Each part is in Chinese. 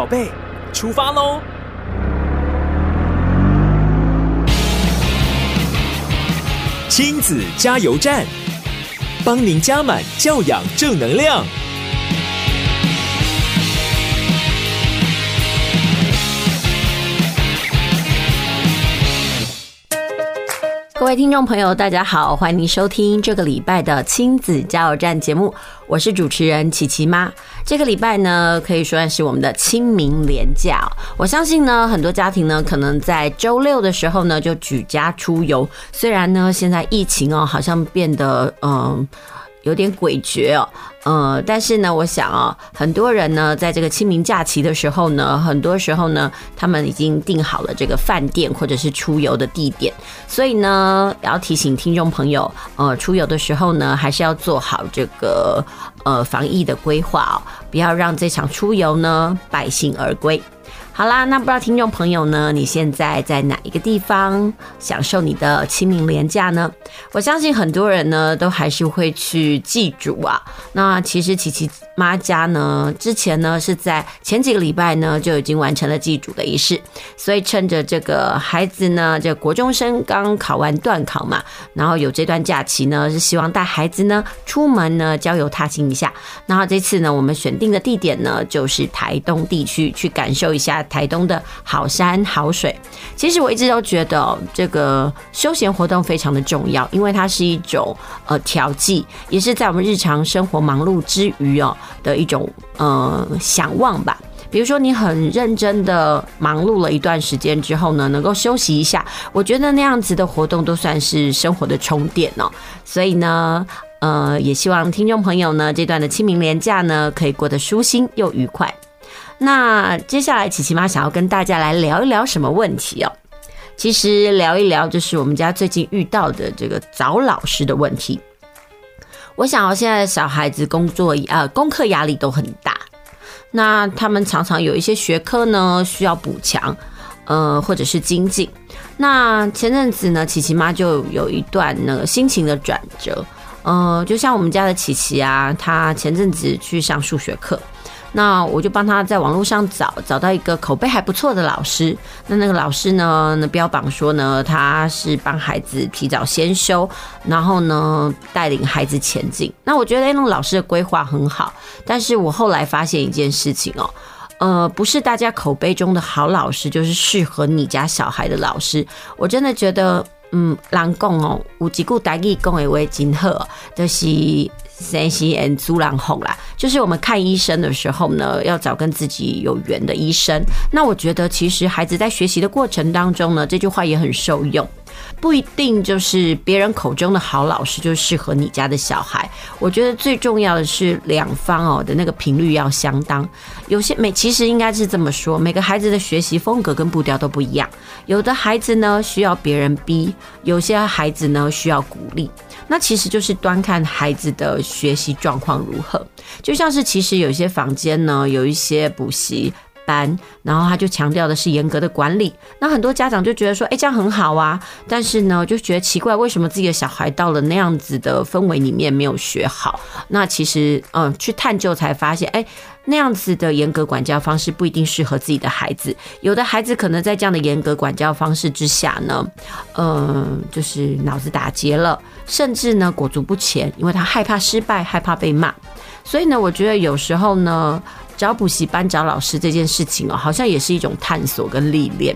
宝贝，出发喽！亲子加油站，帮您加满教养正能量。各位听众朋友，大家好，欢迎收听这个礼拜的亲子加油站节目，我是主持人琪琪妈。这个礼拜呢，可以说是我们的清明连假。我相信呢，很多家庭呢，可能在周六的时候呢，就举家出游。虽然呢，现在疫情哦，好像变得嗯。有点诡谲哦，呃，但是呢，我想啊，很多人呢，在这个清明假期的时候呢，很多时候呢，他们已经订好了这个饭店或者是出游的地点，所以呢，也要提醒听众朋友，呃，出游的时候呢，还是要做好这个呃防疫的规划哦，不要让这场出游呢败兴而归。好啦，那不知道听众朋友呢，你现在在哪一个地方享受你的清明廉假呢？我相信很多人呢都还是会去祭祖啊。那其实琪琪妈家呢，之前呢是在前几个礼拜呢就已经完成了祭祖的仪式，所以趁着这个孩子呢，这国中生刚考完段考嘛，然后有这段假期呢，是希望带孩子呢出门呢郊游踏青一下。然后这次呢，我们选定的地点呢就是台东地区，去感受一下。台东的好山好水，其实我一直都觉得这个休闲活动非常的重要，因为它是一种呃调剂，也是在我们日常生活忙碌之余哦的一种呃想望吧。比如说你很认真的忙碌了一段时间之后呢，能够休息一下，我觉得那样子的活动都算是生活的充电哦。所以呢，呃，也希望听众朋友呢这段的清明连假呢可以过得舒心又愉快。那接下来，琪琪妈想要跟大家来聊一聊什么问题哦？其实聊一聊就是我们家最近遇到的这个找老师的问题。我想要现在小孩子工作呃功课压力都很大，那他们常常有一些学科呢需要补强，呃或者是精进。那前阵子呢，琪琪妈就有一段那个心情的转折，呃，就像我们家的琪琪啊，她前阵子去上数学课。那我就帮他在网络上找，找到一个口碑还不错的老师。那那个老师呢，那标榜说呢，他是帮孩子提早先修，然后呢带领孩子前进。那我觉得那个老师的规划很好，但是我后来发现一件事情哦，呃，不是大家口碑中的好老师就是适合你家小孩的老师。我真的觉得，嗯，难讲哦，有一句台语讲的话真好，就是。三西 and 猪狼红啦，就是我们看医生的时候呢，要找跟自己有缘的医生。那我觉得，其实孩子在学习的过程当中呢，这句话也很受用。不一定就是别人口中的好老师就适合你家的小孩。我觉得最重要的是两方哦的那个频率要相当。有些每其实应该是这么说，每个孩子的学习风格跟步调都不一样。有的孩子呢需要别人逼，有些孩子呢需要鼓励。那其实就是端看孩子的学习状况如何。就像是其实有一些房间呢，有一些补习班。然后他就强调的是严格的管理，那很多家长就觉得说，哎，这样很好啊，但是呢，就觉得奇怪，为什么自己的小孩到了那样子的氛围里面没有学好？那其实，嗯，去探究才发现，哎，那样子的严格管教方式不一定适合自己的孩子。有的孩子可能在这样的严格管教方式之下呢，嗯，就是脑子打结了，甚至呢裹足不前，因为他害怕失败，害怕被骂。所以呢，我觉得有时候呢。找补习班、找老师这件事情哦，好像也是一种探索跟历练。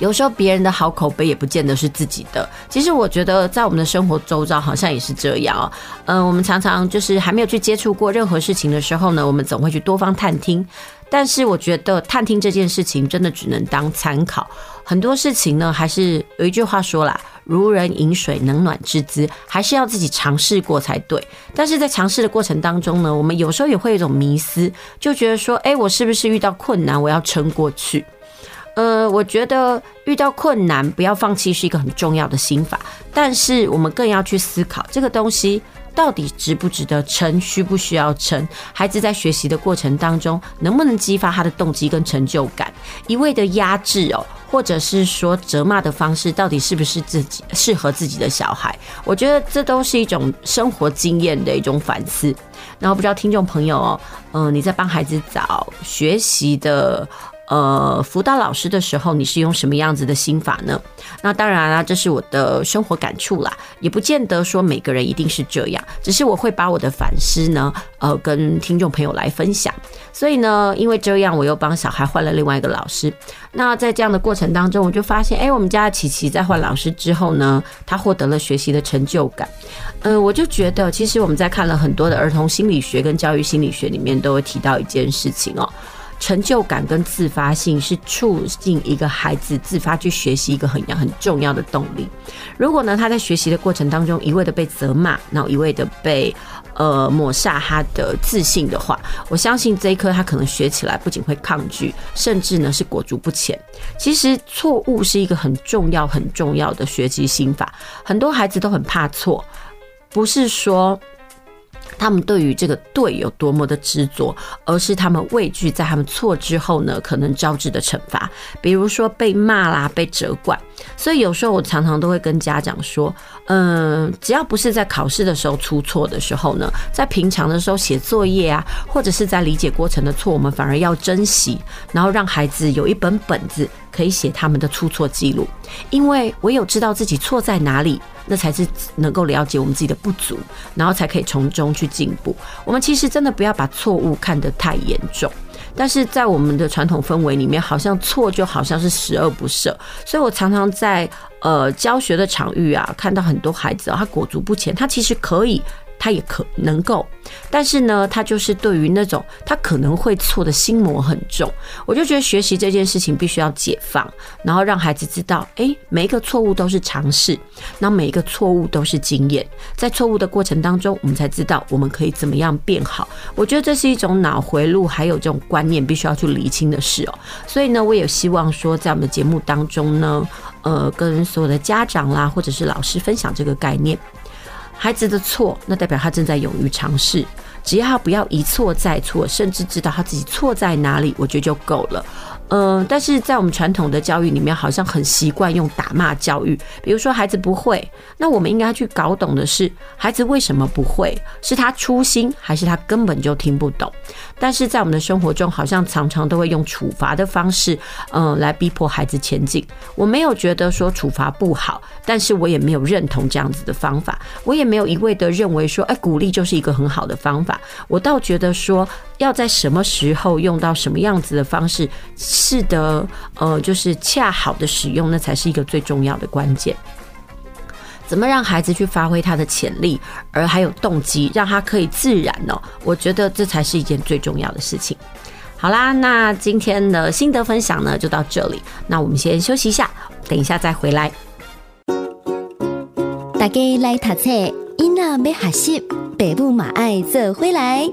有时候别人的好口碑也不见得是自己的。其实我觉得，在我们的生活周遭，好像也是这样哦。嗯，我们常常就是还没有去接触过任何事情的时候呢，我们总会去多方探听。但是我觉得探听这件事情真的只能当参考。很多事情呢，还是有一句话说啦。如人饮水，冷暖自知，还是要自己尝试过才对。但是在尝试的过程当中呢，我们有时候也会有一种迷思，就觉得说，诶，我是不是遇到困难，我要撑过去？呃，我觉得遇到困难不要放弃是一个很重要的心法，但是我们更要去思考这个东西。到底值不值得撑？需不需要撑？孩子在学习的过程当中，能不能激发他的动机跟成就感？一味的压制哦，或者是说责骂的方式到底是不是自己适合自己的小孩？我觉得这都是一种生活经验的一种反思。然后不知道听众朋友哦，嗯，你在帮孩子找学习的。呃，辅导老师的时候，你是用什么样子的心法呢？那当然啦，这是我的生活感触啦，也不见得说每个人一定是这样，只是我会把我的反思呢，呃，跟听众朋友来分享。所以呢，因为这样，我又帮小孩换了另外一个老师。那在这样的过程当中，我就发现，哎，我们家琪琪在换老师之后呢，他获得了学习的成就感。呃，我就觉得，其实我们在看了很多的儿童心理学跟教育心理学里面，都会提到一件事情哦。成就感跟自发性是促进一个孩子自发去学习一个很很重要的动力。如果呢，他在学习的过程当中一味的被责骂，然后一味的被呃抹杀他的自信的话，我相信这一科他可能学起来不仅会抗拒，甚至呢是裹足不前。其实错误是一个很重要很重要的学习心法，很多孩子都很怕错，不是说。他们对于这个对有多么的执着，而是他们畏惧在他们错之后呢，可能招致的惩罚，比如说被骂啦、被责怪。所以有时候我常常都会跟家长说，嗯，只要不是在考试的时候出错的时候呢，在平常的时候写作业啊，或者是在理解过程的错，我们反而要珍惜，然后让孩子有一本本子可以写他们的出错记录，因为唯有知道自己错在哪里。那才是能够了解我们自己的不足，然后才可以从中去进步。我们其实真的不要把错误看得太严重，但是在我们的传统氛围里面，好像错就好像是十恶不赦。所以我常常在呃教学的场域啊，看到很多孩子，他裹足不前，他其实可以。他也可能够，但是呢，他就是对于那种他可能会错的心魔很重。我就觉得学习这件事情必须要解放，然后让孩子知道，哎，每一个错误都是尝试，那每一个错误都是经验，在错误的过程当中，我们才知道我们可以怎么样变好。我觉得这是一种脑回路，还有这种观念必须要去厘清的事哦。所以呢，我也希望说，在我们的节目当中呢，呃，跟所有的家长啦，或者是老师分享这个概念。孩子的错，那代表他正在勇于尝试。只要他不要一错再错，甚至知道他自己错在哪里，我觉得就够了。嗯、但是在我们传统的教育里面，好像很习惯用打骂教育。比如说孩子不会，那我们应该去搞懂的是，孩子为什么不会？是他粗心，还是他根本就听不懂？但是在我们的生活中，好像常常都会用处罚的方式，嗯、来逼迫孩子前进。我没有觉得说处罚不好，但是我也没有认同这样子的方法。我也没有一味的认为说，哎，鼓励就是一个很好的方法。我倒觉得说，要在什么时候用到什么样子的方式。是的，呃，就是恰好的使用，那才是一个最重要的关键。怎么让孩子去发挥他的潜力，而还有动机，让他可以自然哦？我觉得这才是一件最重要的事情。好啦，那今天的心得分享呢，就到这里。那我们先休息一下，等一下再回来。大家来读册，囡仔要学习，爸母嘛爱做回来。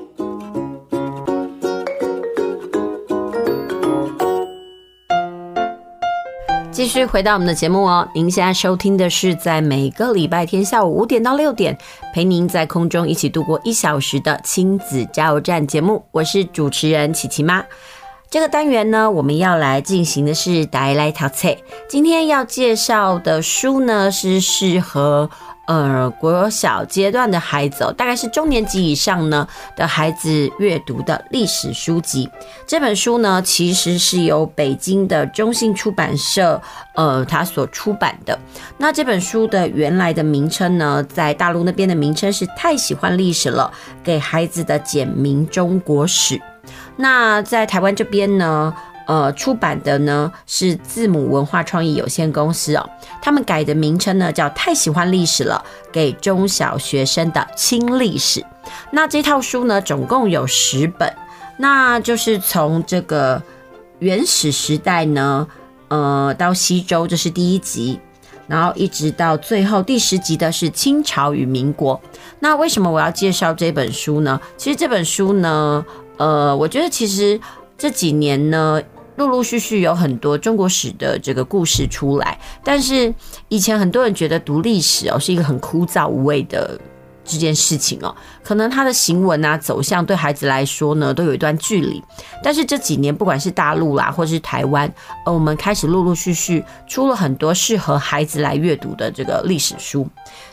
继续回到我们的节目哦，您现在收听的是在每个礼拜天下午五点到六点，陪您在空中一起度过一小时的亲子加油站节目，我是主持人琪琪妈。这个单元呢，我们要来进行的是带来淘菜，今天要介绍的书呢，是适合。呃，国小阶段的孩子哦，大概是中年级以上呢的孩子阅读的历史书籍。这本书呢，其实是由北京的中信出版社呃，他所出版的。那这本书的原来的名称呢，在大陆那边的名称是《太喜欢历史了》，给孩子的简明中国史。那在台湾这边呢，呃，出版的呢是字母文化创意有限公司哦，他们改的名称呢叫《太喜欢历史了》，给中小学生的轻历史。那这套书呢，总共有十本，那就是从这个原始时代呢，呃，到西周，这是第一集，然后一直到最后第十集的是清朝与民国。那为什么我要介绍这本书呢？其实这本书呢，呃，我觉得其实这几年呢。陆陆续续有很多中国史的这个故事出来，但是以前很多人觉得读历史哦是一个很枯燥无味的这件事情哦，可能他的行文啊走向对孩子来说呢都有一段距离。但是这几年，不管是大陆啦，或是台湾，呃，我们开始陆陆续续出了很多适合孩子来阅读的这个历史书。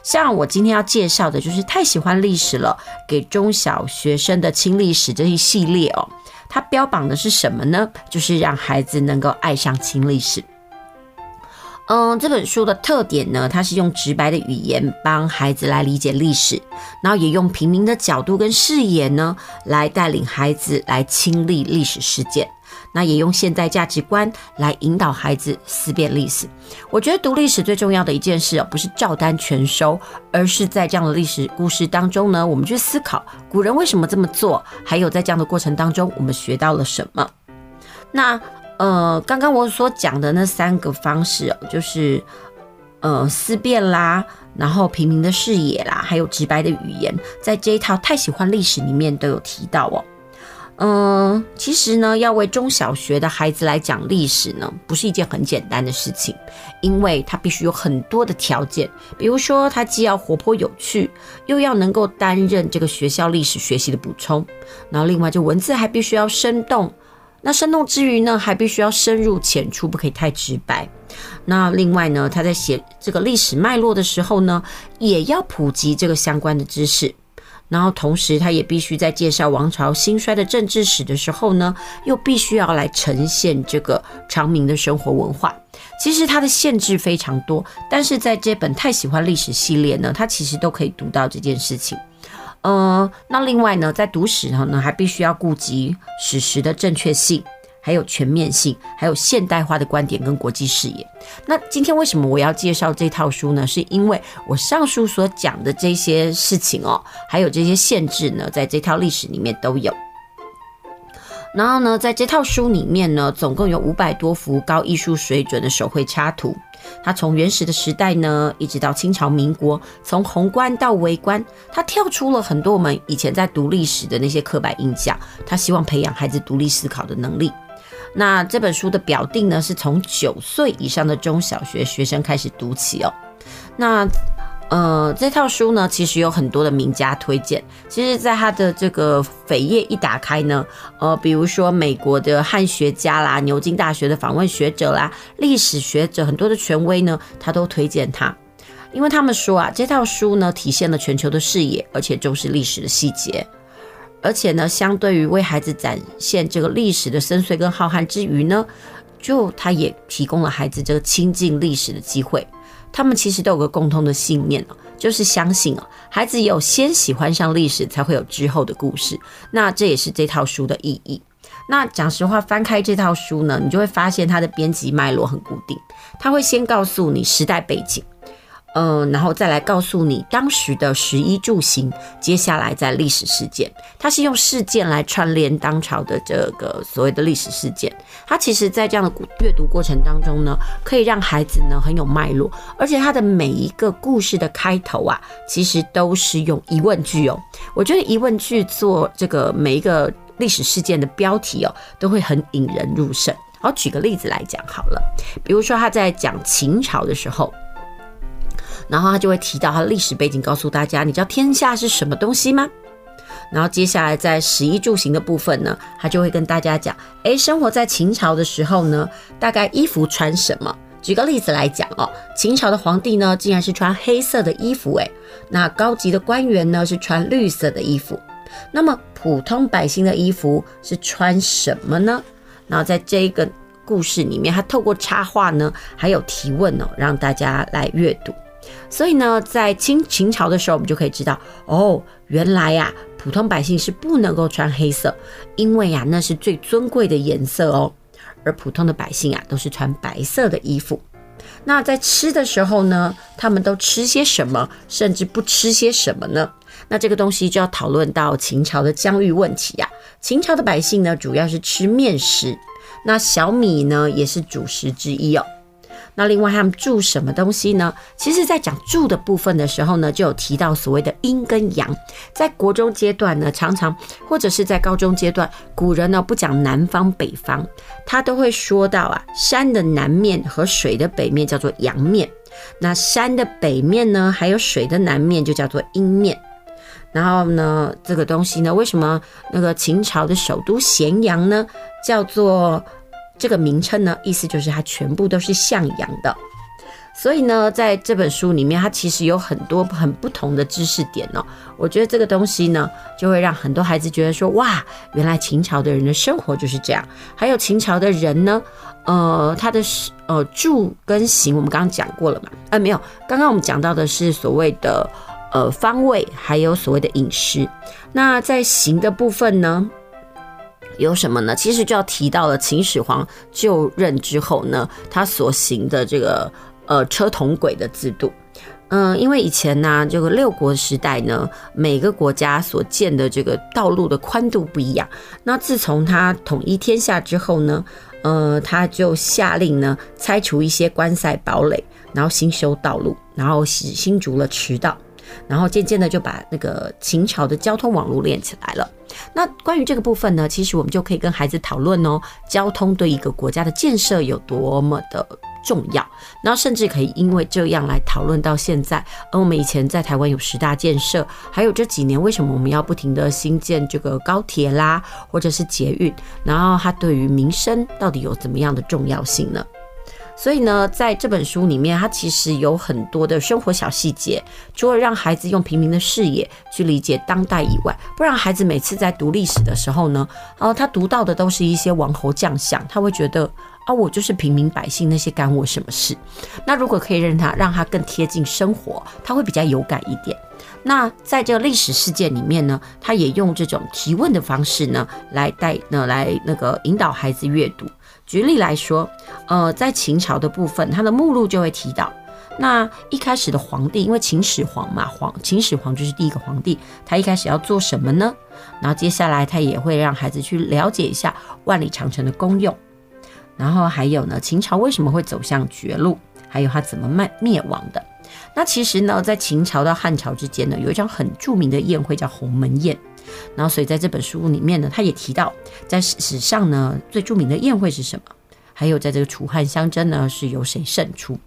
像我今天要介绍的，就是太喜欢历史了，给中小学生的轻历史这一系列哦。它标榜的是什么呢？就是让孩子能够爱上清历史。嗯，这本书的特点呢，它是用直白的语言帮孩子来理解历史，然后也用平民的角度跟视野呢，来带领孩子来亲历历史事件。那也用现代价值观来引导孩子思辨历史。我觉得读历史最重要的一件事哦，不是照单全收，而是在这样的历史故事当中呢，我们去思考古人为什么这么做，还有在这样的过程当中，我们学到了什么。那。呃，刚刚我所讲的那三个方式哦，就是呃思辨啦，然后平民的视野啦，还有直白的语言，在这一套太喜欢历史里面都有提到哦。嗯、其实呢，要为中小学的孩子来讲历史呢，不是一件很简单的事情，因为他必须有很多的条件，比如说他既要活泼有趣，又要能够担任这个学校历史学习的补充，然后另外就文字还必须要生动。那生动之余呢，还必须要深入浅出，不可以太直白。那另外呢，他在写这个历史脉络的时候呢，也要普及这个相关的知识。然后同时，他也必须在介绍王朝兴衰的政治史的时候呢，又必须要来呈现这个长明的生活文化。其实它的限制非常多，但是在这本太喜欢历史系列呢，它其实都可以读到这件事情。呃，那另外呢，在读史上呢，还必须要顾及史实的正确性，还有全面性，还有现代化的观点跟国际视野。那今天为什么我要介绍这套书呢？是因为我上述所讲的这些事情哦，还有这些限制呢，在这套历史里面都有。然后呢，在这套书里面呢，总共有五百多幅高艺术水准的手绘插图。它从原始的时代呢，一直到清朝民国，从宏观到微观，它跳出了很多我们以前在读历史的那些刻板印象。他希望培养孩子独立思考的能力。那这本书的表定呢，是从九岁以上的中小学学生开始读起哦。那。呃，这套书呢，其实有很多的名家推荐。其实，在他的这个扉页一打开呢，呃，比如说美国的汉学家啦、牛津大学的访问学者啦、历史学者，很多的权威呢，他都推荐他，因为他们说啊，这套书呢，体现了全球的视野，而且重视历史的细节，而且呢，相对于为孩子展现这个历史的深邃跟浩瀚之余呢，就他也提供了孩子这个亲近历史的机会。他们其实都有个共通的信念哦，就是相信哦，孩子有先喜欢上历史，才会有之后的故事。那这也是这套书的意义。那讲实话，翻开这套书呢，你就会发现它的编辑脉络很固定，它会先告诉你时代背景。嗯、然后再来告诉你当时的食衣住行，接下来在历史事件，它是用事件来串联当朝的这个所谓的历史事件。它其实，在这样的阅读过程当中呢，可以让孩子呢很有脉络，而且它的每一个故事的开头啊，其实都是用疑问句哦。我觉得疑问句做这个每一个历史事件的标题哦，都会很引人入胜。好，举个例子来讲好了，比如说他在讲秦朝的时候。然后他就会提到他的历史背景，告诉大家，你知道天下是什么东西吗？然后接下来在食衣住行的部分呢，他就会跟大家讲，哎，生活在秦朝的时候呢，大概衣服穿什么？举个例子来讲哦，秦朝的皇帝呢，竟然是穿黑色的衣服，哎，那高级的官员呢是穿绿色的衣服，那么普通百姓的衣服是穿什么呢？然后在这个故事里面，他透过插画呢，还有提问哦，让大家来阅读。所以呢，在清秦朝的时候，我们就可以知道，哦，原来呀，普通百姓是不能够穿黑色，因为呀，那是最尊贵的颜色哦。而普通的百姓啊，都是穿白色的衣服。那在吃的时候呢，他们都吃些什么，甚至不吃些什么呢？那这个东西就要讨论到秦朝的疆域问题呀。秦朝的百姓呢，主要是吃面食，那小米呢，也是主食之一哦。那另外他们住什么东西呢？其实，在讲住的部分的时候呢，就有提到所谓的阴跟阳。在国中阶段呢，常常或者是在高中阶段，古人呢不讲南方北方，他都会说到啊，山的南面和水的北面叫做阳面，那山的北面呢，还有水的南面就叫做阴面。然后呢，这个东西呢，为什么那个秦朝的首都咸阳呢，叫做这个名称呢？意思就是它全部都是向阳的。所以呢，在这本书里面，它其实有很多很不同的知识点哦。我觉得这个东西呢，就会让很多孩子觉得说，哇，原来秦朝的人的生活就是这样。还有秦朝的人呢，呃，他的呃住跟行，我们刚刚讲过了嘛？哎，没有，刚刚我们讲到的是所谓的呃方位，还有所谓的饮食。那在行的部分呢，有什么呢？其实就要提到了秦始皇就任之后呢，他所行的这个。呃，车同轨的制度，嗯、因为以前呢、这个六国时代呢，每个国家所建的这个道路的宽度不一样。那自从他统一天下之后呢，呃，他就下令呢，拆除一些关塞堡垒，然后新修道路，然后新新筑了驰道，然后渐渐的就把那个秦朝的交通网络连起来了。那关于这个部分呢，其实我们就可以跟孩子讨论哦，交通对一个国家的建设有多么的。重要，然后甚至可以因为这样来讨论到现在。而我们以前在台湾有十大建设，还有这几年为什么我们要不停的新建这个高铁啦，或者是捷运？然后它对于民生到底有怎么样的重要性呢？所以呢，在这本书里面，它其实有很多的生活小细节，除了让孩子用平民的视野去理解当代以外，不然孩子每次在读历史的时候呢，哦，他读到的都是一些王侯将相，他会觉得。啊，我就是平民百姓，那些干我什么事？那如果可以让他让他更贴近生活，他会比较有感一点。那在这个历史事件里面呢，他也用这种提问的方式呢，来带呢来那个引导孩子阅读。举例来说，呃，在秦朝的部分，它的目录就会提到，那一开始的皇帝，因为秦始皇嘛，皇秦始皇就是第一个皇帝，他一开始要做什么呢？然后接下来他也会让孩子去了解一下万里长城的功用。然后还有呢，秦朝为什么会走向绝路？还有他怎么灭灭亡的？那其实呢，在秦朝到汉朝之间呢，有一场很著名的宴会叫鸿门宴。然后，所以在这本书里面呢，他也提到，在史史上呢，最著名的宴会是什么？还有在这个楚汉相争呢，是由谁胜出？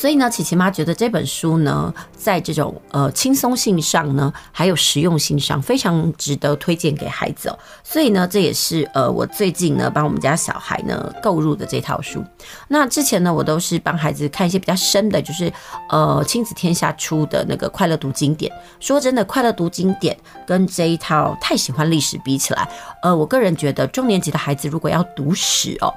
所以呢，琪琪妈觉得这本书呢，在这种呃轻松性上呢，还有实用性上，非常值得推荐给孩子哦。所以呢，这也是呃我最近呢帮我们家小孩呢购入的这套书。那之前呢，我都是帮孩子看一些比较深的，就是呃亲子天下出的那个快乐读经典。说真的，快乐读经典跟这一套太喜欢历史比起来，呃，我个人觉得中年级的孩子如果要读史哦。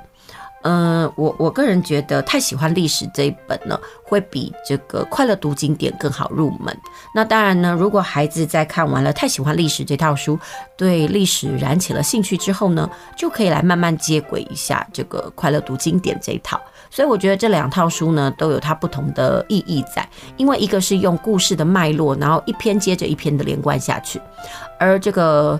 嗯，我我个人觉得太喜欢历史这一本呢，会比这个快乐读经典更好入门。那当然呢，如果孩子在看完了太喜欢历史这套书，对历史燃起了兴趣之后呢，就可以来慢慢接轨一下这个快乐读经典这一套。所以我觉得这两套书呢，都有它不同的意义在，因为一个是用故事的脉络，然后一篇接着一篇的连贯下去，而这个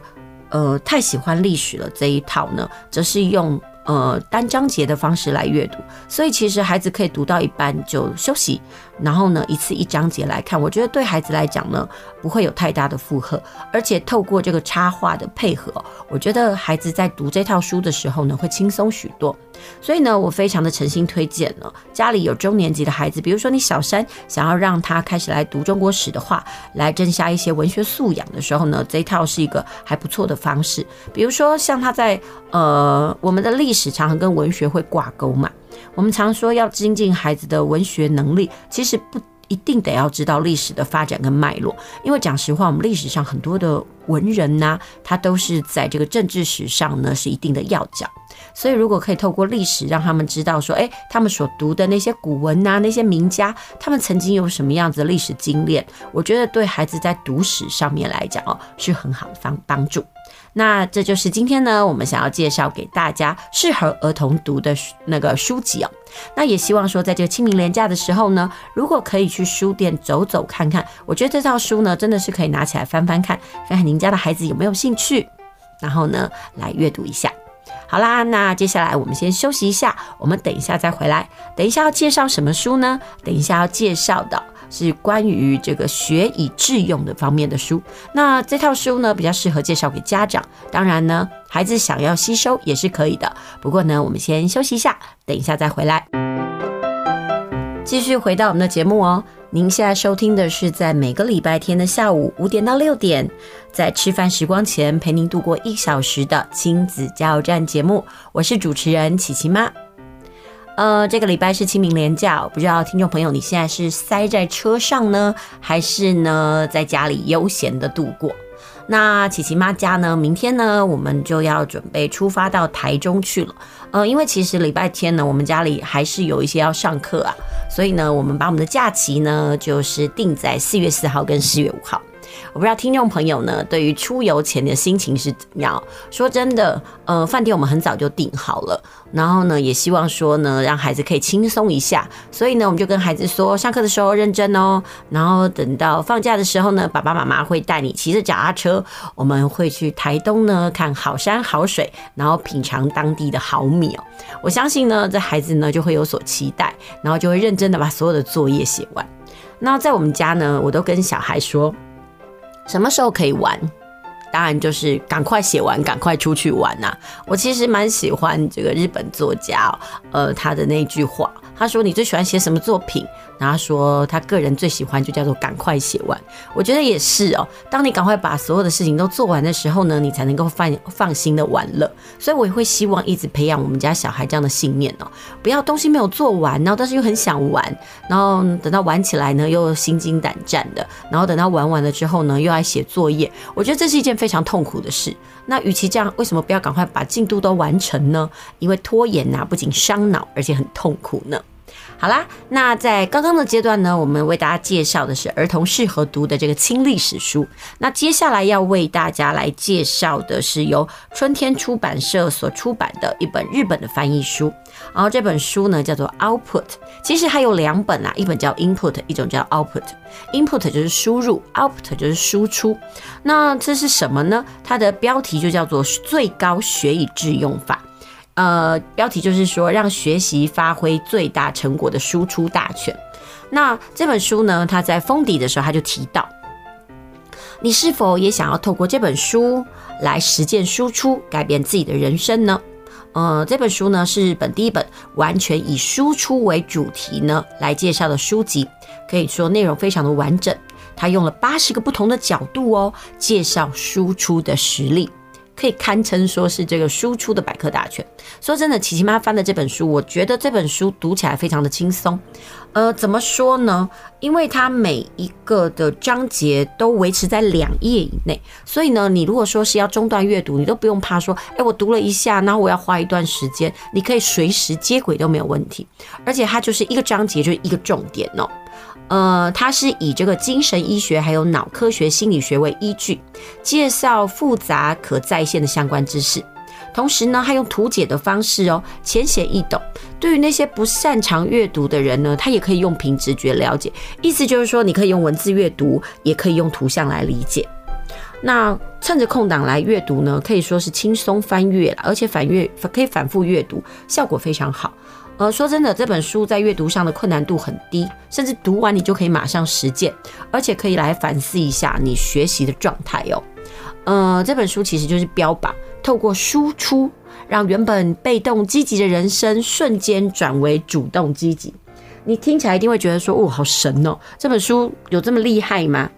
呃太喜欢历史了这一套呢，则是用。呃，单章节的方式来阅读，所以其实孩子可以读到一半就休息，然后呢，一次一章节来看，我觉得对孩子来讲呢，不会有太大的负荷，而且透过这个插画的配合，我觉得孩子在读这套书的时候呢，会轻松许多。所以呢，我非常的诚心推荐呢，家里有中年级的孩子，比如说你小三想要让他开始来读中国史的话，来增加一些文学素养的时候呢，这套是一个还不错的方式。比如说像他在呃，我们的历史常常跟文学会挂钩嘛，我们常说要精进孩子的文学能力，其实不。一定得要知道历史的发展跟脉络，因为讲实话，我们历史上很多的文人呐、他都是在这个政治史上呢是一定的要角。所以如果可以透过历史让他们知道说，哎，他们所读的那些古文呐、那些名家，他们曾经有什么样子的历史经验，我觉得对孩子在读史上面来讲哦，是很好的帮帮助。那这就是今天呢，我们想要介绍给大家适合儿童读的那个书籍哦。那也希望说，在这个清明连假的时候呢，如果可以去书店走走看看，我觉得这套书呢，真的是可以拿起来翻翻看，看看您家的孩子有没有兴趣，然后呢，来阅读一下。好啦，那接下来我们先休息一下，我们等一下再回来。等一下要介绍什么书呢？等一下要介绍的。是关于这个学以致用的方面的书。那这套书呢，比较适合介绍给家长。当然呢，孩子想要吸收也是可以的。不过呢，我们先休息一下，等一下再回来。继续回到我们的节目哦。您现在收听的是在每个礼拜天的下午五点到六点，在吃饭时光前陪您度过一小时的亲子加油站节目。我是主持人琪琪妈。呃，这个礼拜是清明连假，不知道听众朋友你现在是塞在车上呢，还是呢在家里悠闲的度过？那琪琪妈家呢，明天呢我们就要准备出发到台中去了。呃，因为其实礼拜天呢，我们家里还是有一些要上课啊，所以呢，我们把我们的假期呢，就是定在四月四号跟四月五号。我不知道听众朋友呢，对于出游前的心情是怎么样？说真的，呃，饭店我们很早就订好了，然后呢，也希望说呢，让孩子可以轻松一下，所以呢，我们就跟孩子说，上课的时候认真哦，然后等到放假的时候呢，爸爸妈妈会带你骑着脚踏车，我们会去台东呢看好山好水，然后品尝当地的好米哦。我相信呢，这孩子呢就会有所期待，然后就会认真的把所有的作业写完。那在我们家呢，我都跟小孩说。什么时候可以玩？当然就是赶快写完，赶快出去玩呐、我其实蛮喜欢这个日本作家，呃，他的那句话。他说：“你最喜欢写什么作品？”然后说：“他个人最喜欢就叫做赶快写完。”我觉得也是哦。当你赶快把所有的事情都做完的时候呢，你才能够放放心的玩乐。所以我也会希望一直培养我们家小孩这样的信念哦，不要东西没有做完，然后但是又很想玩，然后等到玩起来呢又心惊胆战的，然后等到玩完了之后呢又爱写作业。我觉得这是一件非常痛苦的事。那与其这样，为什么不要赶快把进度都完成呢？因为拖延呐，不仅伤脑，而且很痛苦呢。好啦，那在刚刚的阶段呢，我们为大家介绍的是儿童适合读的这个轻历史书。那接下来要为大家来介绍的是由春天出版社所出版的一本日本的翻译书。然后这本书呢叫做 Output，其实还有两本啊，一本叫 Input，一种叫 Output。Input 就是输入，Output 就是输出。那这是什么呢？它的标题就叫做最高学以致用法。呃，标题就是说，让学习发挥最大成果的输出大全。那这本书呢，它在封底的时候，他就提到，你是否也想要透过这本书来实践输出，改变自己的人生呢？呃，这本书呢是日本第一本完全以输出为主题呢来介绍的书籍，可以说内容非常的完整。它用了八十个不同的角度哦，介绍输出的实例。可以堪称说是这个输出的百科大全。说真的，琪琪妈翻的这本书，我觉得这本书读起来非常的轻松。呃，怎么说呢？因为它每一个的章节都维持在两页以内，所以呢，你如果说是要中断阅读，你都不用怕说，哎，我读了一下，然后我要花一段时间，你可以随时接轨都没有问题。而且它就是一个章节就是一个重点哦。呃，它是以这个精神医学还有脑科学心理学为依据，介绍复杂可再现的相关知识，同时呢，还用图解的方式哦，浅显易懂。对于那些不擅长阅读的人呢，他也可以用凭直觉了解。意思就是说，你可以用文字阅读，也可以用图像来理解。那趁着空档来阅读呢，可以说是轻松翻阅了，而且反阅可以反复阅读，效果非常好。呃，说真的，这本书在阅读上的困难度很低，甚至读完你就可以马上实践，而且可以来反思一下你学习的状态哦。呃，这本书其实就是标榜透过输出，让原本被动积极的人生瞬间转为主动积极。你听起来一定会觉得说，哦，好神哦！这本书有这么厉害吗？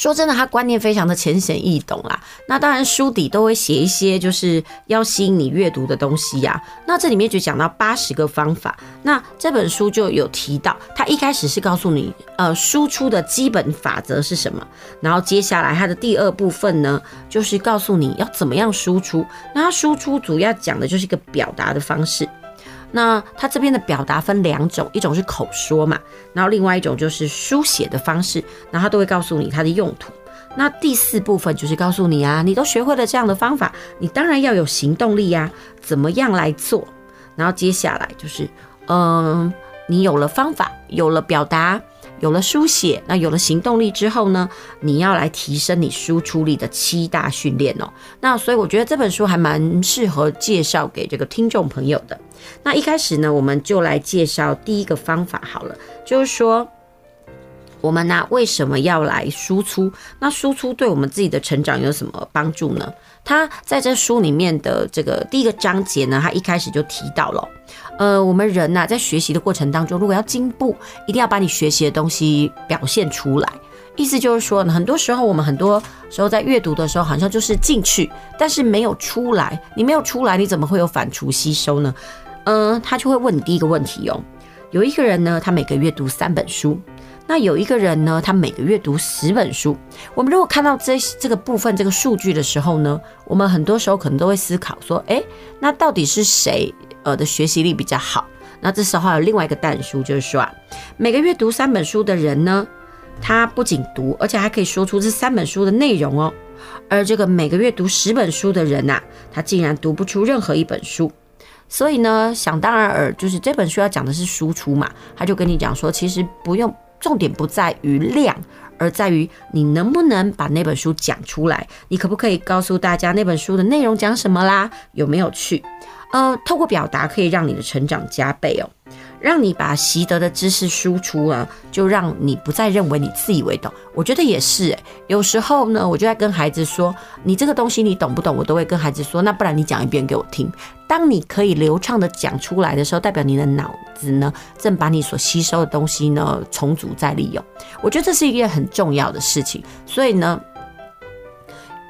说真的，他观念非常的浅显易懂啦。那当然书底都会写一些就是要吸引你阅读的东西呀。那这里面就讲到八十个方法。那这本书就有提到，他一开始是告诉你，呃，输出的基本法则是什么。然后接下来他的第二部分呢，就是告诉你要怎么样输出。那他输出主要讲的就是一个表达的方式。那他这边的表达分两种，一种是口说嘛，然后另外一种就是书写的方式，然后他都会告诉你它的用途。那第四部分就是告诉你啊，你都学会了这样的方法，你当然要有行动力呀，怎么样来做？然后接下来就是，嗯，你有了方法，有了表达。有了书写，那有了行动力之后呢，你要来提升你输出力的七大训练哦。那所以我觉得这本书还蛮适合介绍给这个听众朋友的。那一开始呢，我们就来介绍第一个方法好了，就是说我们呢、为什么要来输出？那输出对我们自己的成长有什么帮助呢？他在这书里面的这个第一个章节呢，他一开始就提到了，呃，我们人呐、在学习的过程当中，如果要进步，一定要把你学习的东西表现出来。意思就是说呢，很多时候我们很多时候在阅读的时候，好像就是进去，但是没有出来。你没有出来，你怎么会有反刍吸收呢？嗯、他就会问你第一个问题哦。有一个人呢，他每个月读三本书。那有一个人呢，他每个月读十本书。我们如果看到这这个部分这个数据的时候呢，我们很多时候可能都会思考说，诶，那到底是谁呃的学习力比较好？那这时候还有另外一个但书，就是说啊，每个月读三本书的人呢，他不仅读，而且还可以说出这三本书的内容哦。而这个每个月读十本书的人呐，他竟然读不出任何一本书。所以呢，想当然耳，就是这本书要讲的是输出嘛，他就跟你讲说，其实不用。重点不在于量，而在于你能不能把那本书讲出来。你可不可以告诉大家那本书的内容讲什么啦？有没有趣？呃，透过表达可以让你的成长加倍哦。让你把习得的知识输出啊，就让你不再认为你自以为懂。我觉得也是，有时候呢，我就在跟孩子说，你这个东西你懂不懂？我都会跟孩子说，那不然你讲一遍给我听。当你可以流畅的讲出来的时候，代表你的脑子呢，正把你所吸收的东西呢，重组再利用。我觉得这是一件很重要的事情。所以呢，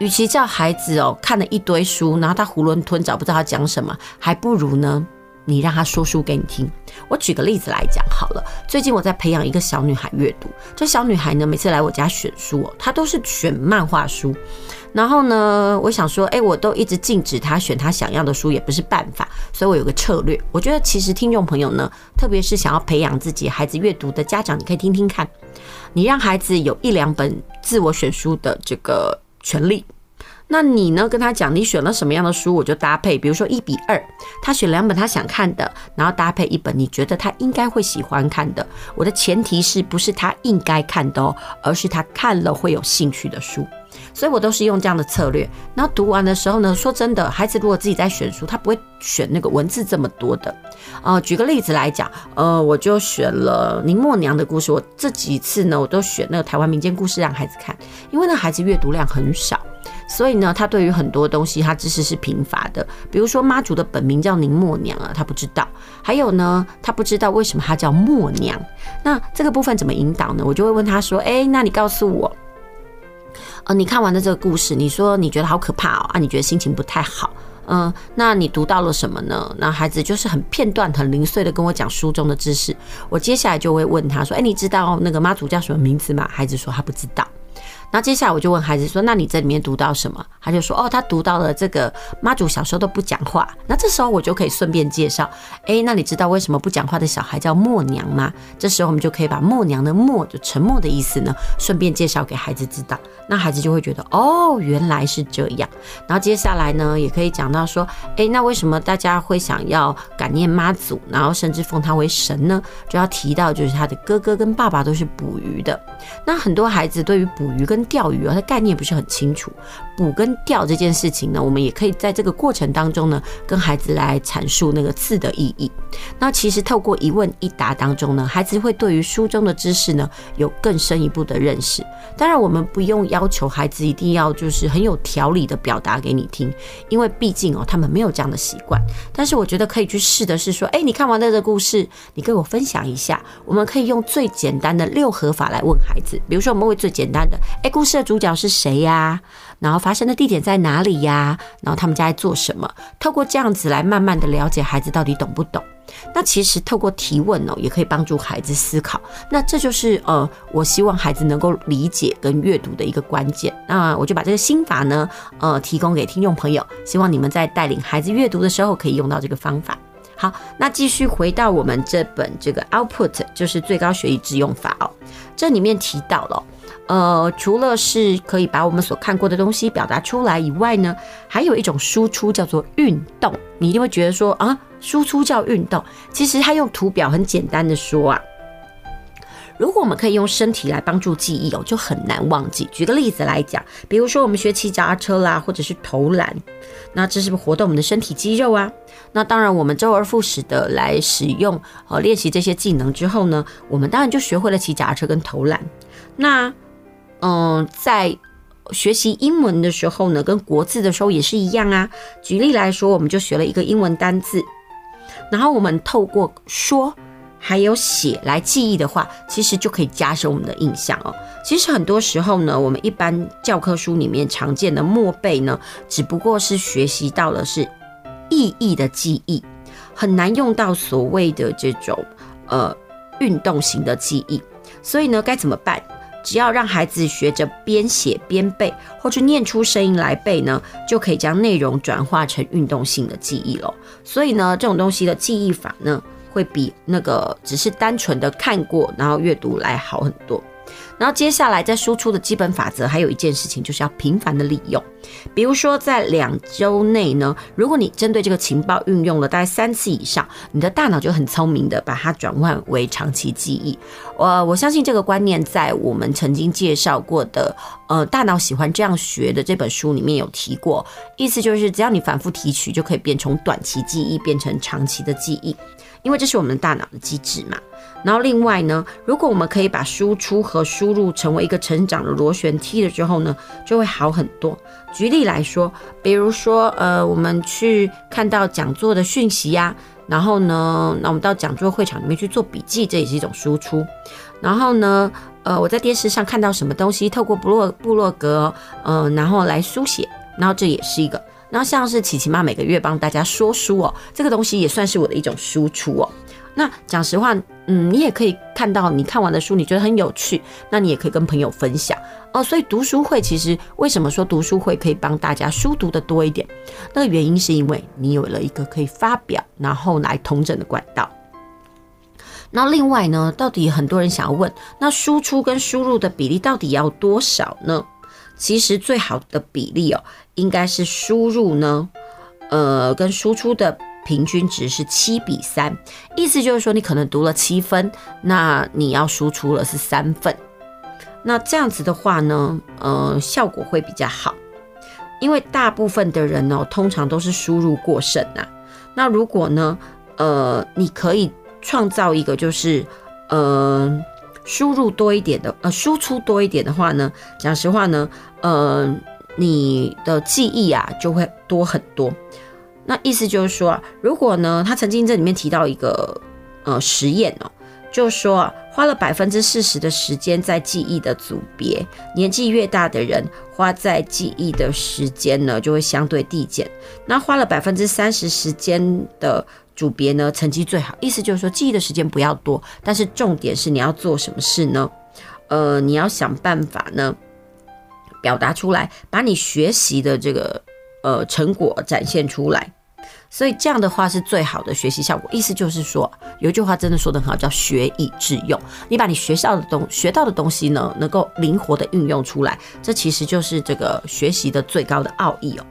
与其叫孩子哦看了一堆书，然后他囫囵吞枣不知道他讲什么，还不如呢。你让他说书给你听。我举个例子来讲好了。最近我在培养一个小女孩阅读。这小女孩呢，每次来我家选书哦，她都是选漫画书。然后呢，我想说，哎，我都一直禁止她选她想要的书，也不是办法。所以我有个策略。我觉得其实听众朋友呢，特别是想要培养自己孩子阅读的家长，你可以听听看。你让孩子有一两本自我选书的这个权利。那你呢？跟他讲，你选了什么样的书，我就搭配。比如说一比二，他选两本他想看的，然后搭配一本你觉得他应该会喜欢看的。我的前提是不是他应该看的哦，而是他看了会有兴趣的书。所以我都是用这样的策略。然后读完的时候呢，说真的，孩子如果自己在选书，他不会选那个文字这么多的。呃，举个例子来讲，呃，我就选了林默娘的故事。我这几次呢，我都选那个台湾民间故事让孩子看，因为那孩子阅读量很少。所以呢，他对于很多东西，他知识是贫乏的。比如说妈祖的本名叫宁默娘啊，他不知道。还有呢，他不知道为什么他叫默娘。那这个部分怎么引导呢？我就会问他说：“哎，那你告诉我，呃，你看完的这个故事，你说你觉得好可怕哦，啊，你觉得心情不太好，嗯，那你读到了什么呢？”那孩子就是很片段、很零碎的跟我讲书中的知识。我接下来就会问他说：“哎，你知道那个妈祖叫什么名字吗？”孩子说他不知道。那接下来我就问孩子说：“那你这里面读到什么？”他就说：“哦，他读到了这个妈祖小时候都不讲话。”那这时候我就可以顺便介绍：“诶，那你知道为什么不讲话的小孩叫默娘吗？”这时候我们就可以把“默娘”的“默”就沉默的意思呢，顺便介绍给孩子知道。那孩子就会觉得：“哦，原来是这样。”然后接下来呢，也可以讲到说：“诶，那为什么大家会想要感念妈祖，然后甚至奉他为神呢？”就要提到就是他的哥哥跟爸爸都是捕鱼的。那很多孩子对于捕鱼跟钓鱼啊，它概念不是很清楚。捕跟钓这件事情呢，我们也可以在这个过程当中呢，跟孩子来阐述那个字的意义。那其实透过一问一答当中呢，孩子会对于书中的知识呢，有更深一步的认识。当然，我们不用要求孩子一定要就是很有条理的表达给你听，因为毕竟哦，他们没有这样的习惯。但是我觉得可以去试的是说，哎，你看完了这个故事，你跟我分享一下。我们可以用最简单的六合法来问孩子，比如说我们会最简单的，故事的主角是谁呀？然后发生的地点在哪里呀？然后他们家在做什么？透过这样子来慢慢的了解孩子到底懂不懂。那其实透过提问哦，也可以帮助孩子思考。那这就是呃，我希望孩子能够理解跟阅读的一个关键。那我就把这个心法呢，呃，提供给听众朋友，希望你们在带领孩子阅读的时候可以用到这个方法。好，那继续回到我们这本这个 Output，就是最高学以致用法哦，这里面提到了。呃，除了是可以把我们所看过的东西表达出来以外呢，还有一种输出叫做运动。你一定会觉得说啊，输出叫运动。其实它用图表很简单的说啊，如果我们可以用身体来帮助记忆哦，就很难忘记。举个例子来讲，比如说我们学骑脚踏车啦，或者是投篮，那这是不是活动我们的身体肌肉啊？那当然，我们周而复始的来使用和练习这些技能之后呢，我们当然就学会了骑脚踏车跟投篮。那嗯，在学习英文的时候呢，跟国字的时候也是一样啊。举例来说，我们就学了一个英文单字，然后我们透过说。还有写来记忆的话，其实就可以加深我们的印象哦。其实很多时候呢，我们一般教科书里面常见的默背呢，只不过是学习到的是意义的记忆，很难用到所谓的这种呃运动型的记忆。所以呢，该怎么办？只要让孩子学着边写边背，或者念出声音来背呢，就可以将内容转化成运动性的记忆了。所以呢，这种东西的记忆法呢，会比那个只是单纯的看过然后阅读来好很多。然后接下来在输出的基本法则，还有一件事情就是要频繁的利用。比如说在两周内呢，如果你针对这个情报运用了大概三次以上，你的大脑就很聪明的把它转换为长期记忆。我我相信这个观念在我们曾经介绍过的呃大脑喜欢这样学的这本书里面有提过，意思就是只要你反复提取，就可以变从短期记忆变成长期的记忆。因为这是我们大脑的机制嘛，然后另外呢，如果我们可以把输出和输入成为一个成长的螺旋梯了之后呢，就会好很多。举例来说，比如说呃，我们去看到讲座的讯息呀，然后呢，那我们到讲座会场里面去做笔记，这也是一种输出。然后呢，呃，我在电视上看到什么东西，透过部落部落格，呃，然后来书写，然后这也是一个。然后像是琪琪妈每个月帮大家说书哦，这个东西也算是我的一种输出哦。那讲实话，嗯，你也可以看到你看完的书，你觉得很有趣，那你也可以跟朋友分享哦。所以读书会其实为什么说读书会可以帮大家书读得多一点？那个原因是因为你有了一个可以发表，然后来同整的管道。那另外呢，到底很多人想要问，那输出跟输入的比例到底要多少呢？其实最好的比例哦，应该是输入呢，呃，跟输出的平均值是七比三，意思就是说你可能读了七分，那你要输出了是三份，那这样子的话呢，呃，效果会比较好，因为大部分的人呢，通常都是输入过剩呐。那如果呢，呃，你可以创造一个就是，呃。输入多一点的，呃，输出多一点的话呢，讲实话呢，呃，你的记忆啊就会多很多。那意思就是说，如果呢，他曾经这里面提到一个呃实验哦，就说啊，花了百分之四十的时间在记忆的组别，年纪越大的人花在记忆的时间呢就会相对递减。那花了百分之三十时间的。组别呢，成绩最好，意思就是说记忆的时间不要多，但是重点是你要做什么事呢？呃，你要想办法呢，表达出来，把你学习的这个呃成果展现出来。所以这样的话是最好的学习效果。意思就是说，有一句话真的说得很好，叫学以致用。你把你学到的东学到的东西呢，能够灵活的运用出来，这其实就是这个学习的最高的奥义哦。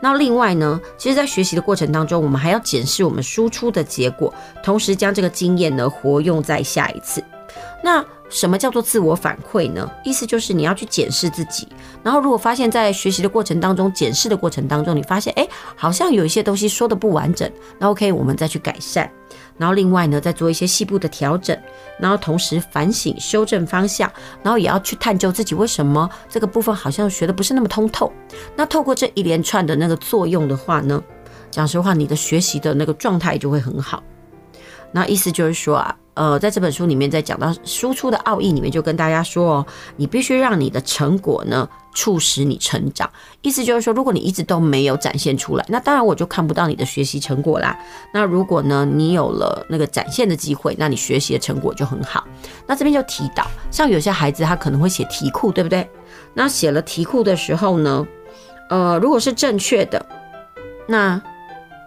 那另外呢，其实，在学习的过程当中，我们还要检视我们输出的结果，同时将这个经验呢活用在下一次。那什么叫做自我反馈呢？意思就是你要去检视自己，然后如果发现，在学习的过程当中，检视的过程当中，你发现，哎，好像有一些东西说的不完整，那 OK，我们再去改善。然后另外呢，再做一些细部的调整，然后同时反省、修正方向，然后也要去探究自己为什么这个部分好像学的不是那么通透。那透过这一连串的那个作用的话呢，讲实话，你的学习的那个状态就会很好。那意思就是说啊。呃，在这本书里面，在讲到输出的奥义里面，就跟大家说哦，你必须让你的成果呢，促使你成长。意思就是说，如果你一直都没有展现出来，那当然我就看不到你的学习成果啦。那如果呢，你有了那个展现的机会，那你学习的成果就很好。那这边就提到，像有些孩子他可能会写题库，对不对？那写了题库的时候呢，呃，如果是正确的，那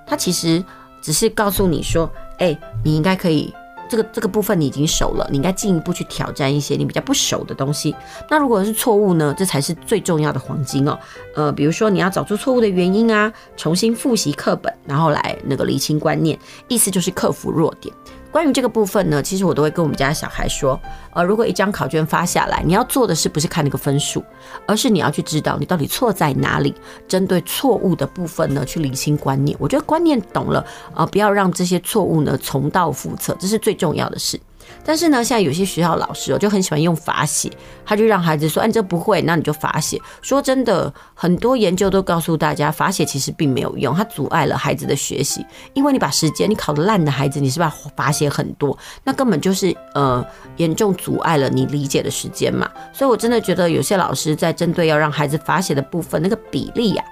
他其实只是告诉你说，哎，你应该可以。这个这个部分你已经熟了，你应该进一步去挑战一些你比较不熟的东西。那如果是错误呢？这才是最重要的黄金哦。呃，比如说你要找出错误的原因啊，重新复习课本，然后来那个厘清观念，意思就是克服弱点。关于这个部分呢，其实我都会跟我们家小孩说，呃，如果一张考卷发下来，你要做的是不是看那个分数，而是你要去知道你到底错在哪里，针对错误的部分呢，去理清观念。我觉得观念懂了，啊、呃，不要让这些错误呢重蹈覆辙，这是最重要的事。但是呢，现在有些学校老师哦，就很喜欢用罚写，他就让孩子说：“哎，你这不会，那你就罚写。”说真的，很多研究都告诉大家，罚写其实并没有用，它阻碍了孩子的学习。因为你把时间，你考得烂的孩子，你是不是罚写很多？那根本就是呃，严重阻碍了你理解的时间嘛。所以我真的觉得，有些老师在针对要让孩子罚写的部分，那个比例呀、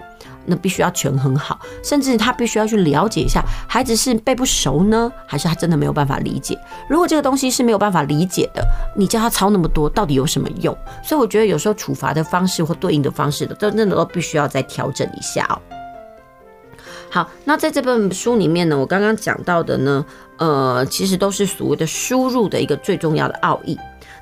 那必须要权衡好，甚至他必须要去了解一下，孩子是背不熟呢，还是他真的没有办法理解？如果这个东西是没有办法理解的，你叫他抄那么多，到底有什么用？所以我觉得有时候处罚的方式或对应的方式的，真的都必须要再调整一下哦。好，那在这本书里面呢，我刚刚讲到的呢，呃，其实都是所谓的输入的一个最重要的奥义。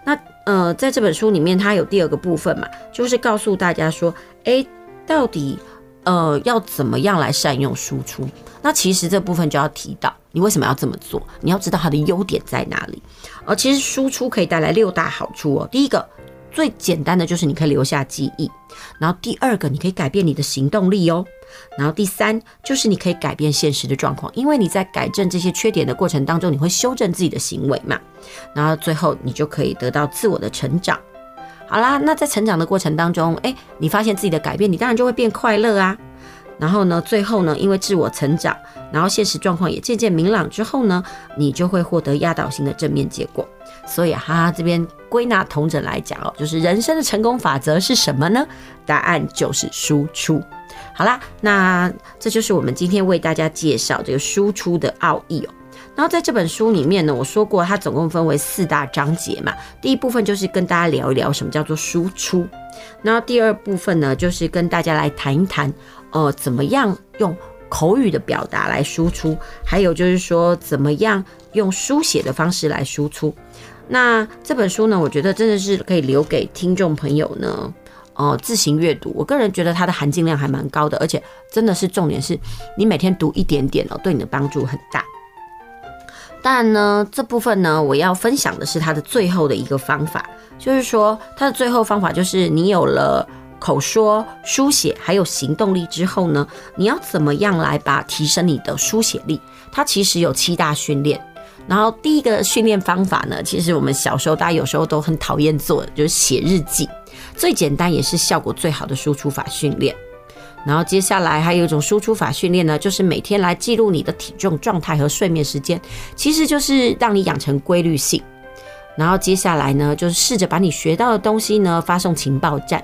那呃，在这本书里面，它有第二个部分嘛，就是告诉大家说，诶，到底。呃，要怎么样来善用输出？那其实这部分就要提到，你为什么要这么做？你要知道它的优点在哪里。而其实输出可以带来六大好处哦。第一个，最简单的就是你可以留下记忆。然后第二个，你可以改变你的行动力哦。然后第三，就是你可以改变现实的状况，因为你在改正这些缺点的过程当中，你会修正自己的行为嘛。然后最后，你就可以得到自我的成长。好啦，那在成长的过程当中，诶，你发现自己的改变，你当然就会变快乐啊。然后呢，最后呢，因为自我成长，然后现实状况也渐渐明朗之后呢，你就会获得压倒性的正面结果。所以，哈哈，这边归纳同整来讲哦，就是人生的成功法则是什么呢？答案就是输出。好啦，那这就是我们今天为大家介绍这个输出的奥义哦。然后在这本书里面呢，我说过它总共分为四大章节嘛。第一部分就是跟大家聊一聊什么叫做输出，然后第二部分呢，就是跟大家来谈一谈，呃，怎么样用口语的表达来输出，还有就是说怎么样用书写的方式来输出。那这本书呢，我觉得真的是可以留给听众朋友呢，呃，自行阅读。我个人觉得它的含金量还蛮高的，而且真的是重点是你每天读一点点哦，对你的帮助很大。但呢，这部分呢，我要分享的是它的最后的一个方法，就是说它的最后方法就是你有了口说、书写还有行动力之后呢，你要怎么样来把提升你的书写力？它其实有七大训练。然后第一个训练方法呢，其实我们小时候大家有时候都很讨厌做的，就是写日记，最简单也是效果最好的输出法训练。然后接下来还有一种输出法训练呢，就是每天来记录你的体重状态和睡眠时间，其实就是让你养成规律性。然后接下来呢，就是试着把你学到的东西呢发送情报站。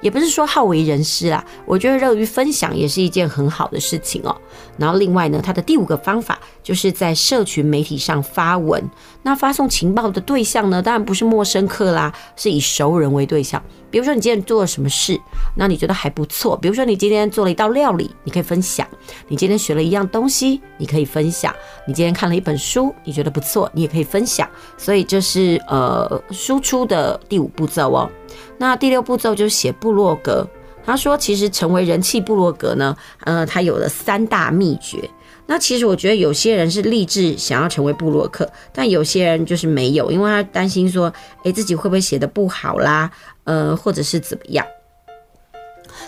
也不是说好为人师啦，我觉得乐于分享也是一件很好的事情哦。然后另外呢，它的第五个方法就是在社群媒体上发文。那发送情报的对象呢，当然不是陌生客啦，是以熟人为对象。比如说你今天做了什么事，那你觉得还不错。比如说你今天做了一道料理，你可以分享；你今天学了一样东西，你可以分享；你今天看了一本书，你觉得不错，你也可以分享。所以这是呃输出的第五步骤哦。那第六步骤就是写部落格。他说，其实成为人气部落格呢，呃，他有了三大秘诀。那其实我觉得有些人是立志想要成为部落客，但有些人就是没有，因为他担心说，诶，自己会不会写得不好啦，呃，或者是怎么样。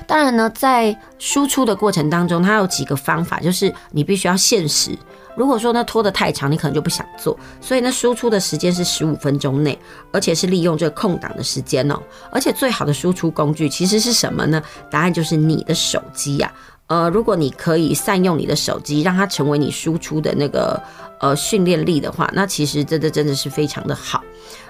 当然呢，在输出的过程当中，他有几个方法，就是你必须要限时。如果说呢拖得太长，你可能就不想做。所以呢，输出的时间是十五分钟内，而且是利用这个空档的时间哦。而且最好的输出工具其实是什么呢？答案就是你的手机呀。呃，如果你可以善用你的手机，让它成为你输出的那个呃训练力的话，那其实真的真的是非常的好。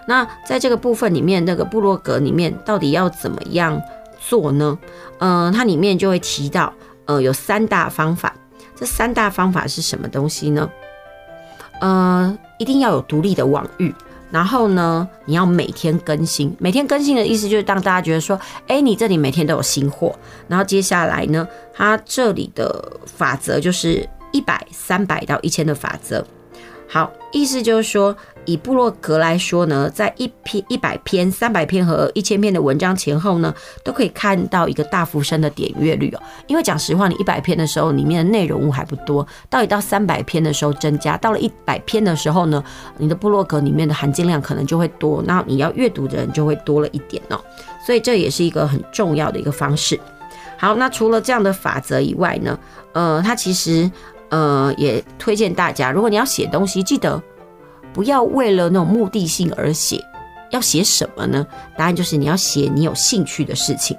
那在这个部分里面，那个部落格里面到底要怎么样做呢？呃，它里面就会提到，呃，有三大方法。这三大方法是什么东西呢？呃，一定要有独立的网域，然后呢，你要每天更新。每天更新的意思就是让大家觉得说，哎，你这里每天都有新货。然后接下来呢，它这里的法则就是一百、三百到一千的法则。好，意思就是说，以部落格来说呢，在一篇、一百篇、三百篇和一千篇的文章前后呢，都可以看到一个大幅升的点阅率哦。因为讲实话，你一百篇的时候，里面的内容物还不多，到一到三百篇的时候增加，到了一百篇的时候呢，你的部落格里面的含金量可能就会多，那你要阅读的人就会多了一点哦。所以这也是一个很重要的一个方式。好，那除了这样的法则以外呢，呃，它其实。呃，也推荐大家，如果你要写东西，记得不要为了那种目的性而写。要写什么呢？答案就是你要写你有兴趣的事情。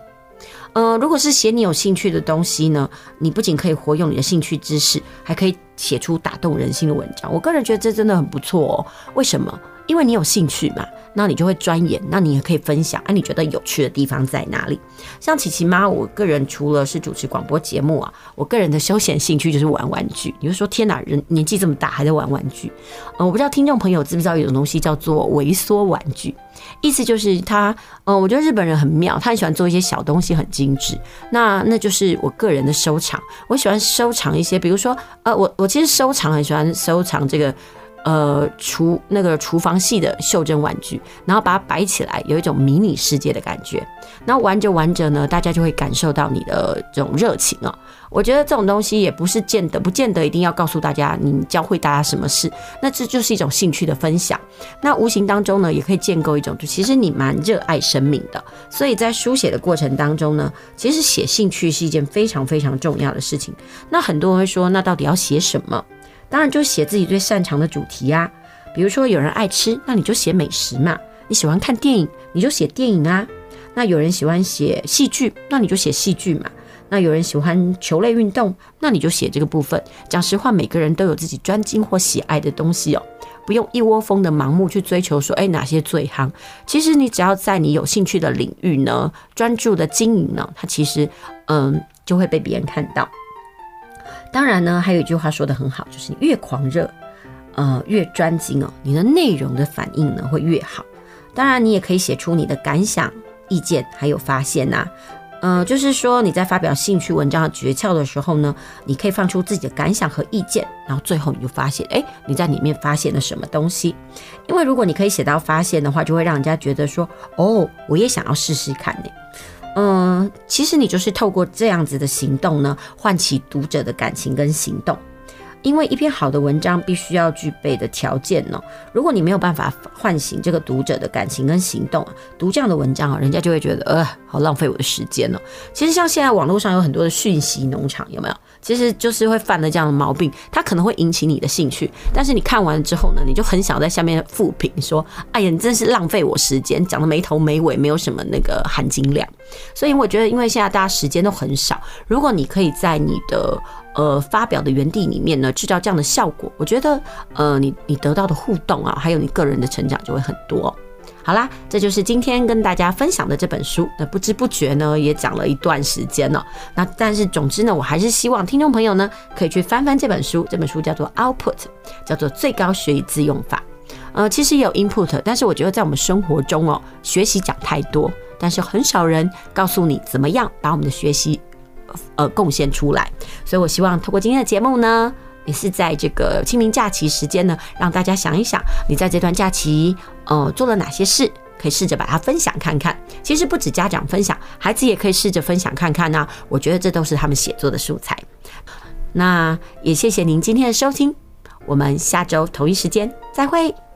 呃，如果是写你有兴趣的东西呢，你不仅可以活用你的兴趣知识，还可以写出打动人心的文章。我个人觉得这真的很不错哦。为什么？因为你有兴趣嘛，那你就会钻研，那你也可以分享。哎、啊，你觉得有趣的地方在哪里？像琪琪妈，我个人除了是主持广播节目啊，我个人的休闲兴趣就是玩玩具。你就说天哪，人年纪这么大还在玩玩具？呃，我不知道听众朋友知不知道有种东西叫做微缩玩具，意思就是他，呃，我觉得日本人很妙，他很喜欢做一些小东西，很精致。那那就是我个人的收藏，我喜欢收藏一些，比如说，呃，我我其实收藏很喜欢收藏这个。呃，厨那个厨房系的袖珍玩具，然后把它摆起来，有一种迷你世界的感觉。然后玩着玩着呢，大家就会感受到你的这种热情啊。我觉得这种东西也不是见得，不见得一定要告诉大家，你教会大家什么事。那这就是一种兴趣的分享。那无形当中呢，也可以建构一种，就其实你蛮热爱生命的。所以在书写的过程当中呢，其实写兴趣是一件非常非常重要的事情。那很多人会说，那到底要写什么？当然就写自己最擅长的主题啊，比如说有人爱吃，那你就写美食嘛；你喜欢看电影，你就写电影啊。那有人喜欢写戏剧，那你就写戏剧嘛。那有人喜欢球类运动，那你就写这个部分。讲实话，每个人都有自己专精或喜爱的东西哦，不用一窝蜂的盲目去追求说，哎，哪些最夯。其实你只要在你有兴趣的领域呢，专注的经营呢，它其实嗯就会被别人看到。当然呢，还有一句话说得很好，就是你越狂热，呃，越专精哦，你的内容的反应呢会越好。当然，你也可以写出你的感想、意见还有发现呐、啊，呃，就是说你在发表兴趣文章的诀窍的时候呢，你可以放出自己的感想和意见，然后最后你就发现，哎，你在里面发现了什么东西？因为如果你可以写到发现的话，就会让人家觉得说，哦，我也想要试试看呢。嗯，其实你就是透过这样子的行动呢，唤起读者的感情跟行动。因为一篇好的文章必须要具备的条件呢，如果你没有办法唤醒这个读者的感情跟行动啊，读这样的文章啊，人家就会觉得呃，好浪费我的时间哦。其实像现在网络上有很多的讯息农场，有没有？其实就是会犯了这样的毛病，它可能会引起你的兴趣，但是你看完了之后呢，你就很想在下面复评说：“哎呀，你真是浪费我时间，讲的没头没尾，没有什么那个含金量。”所以我觉得，因为现在大家时间都很少，如果你可以在你的呃发表的园地里面呢，制造这样的效果，我觉得呃你你得到的互动啊，还有你个人的成长就会很多。好啦，这就是今天跟大家分享的这本书。那不知不觉呢，也讲了一段时间了。那但是总之呢，我还是希望听众朋友呢，可以去翻翻这本书。这本书叫做 Output，叫做最高学以致用法。呃，其实也有 Input，但是我觉得在我们生活中哦，学习讲太多，但是很少人告诉你怎么样把我们的学习呃贡献出来。所以我希望透过今天的节目呢。也是在这个清明假期时间呢，让大家想一想，你在这段假期，呃，做了哪些事，可以试着把它分享看看。其实不止家长分享，孩子也可以试着分享看看呢。我觉得这都是他们写作的素材。那也谢谢您今天的收听，我们下周同一时间再会。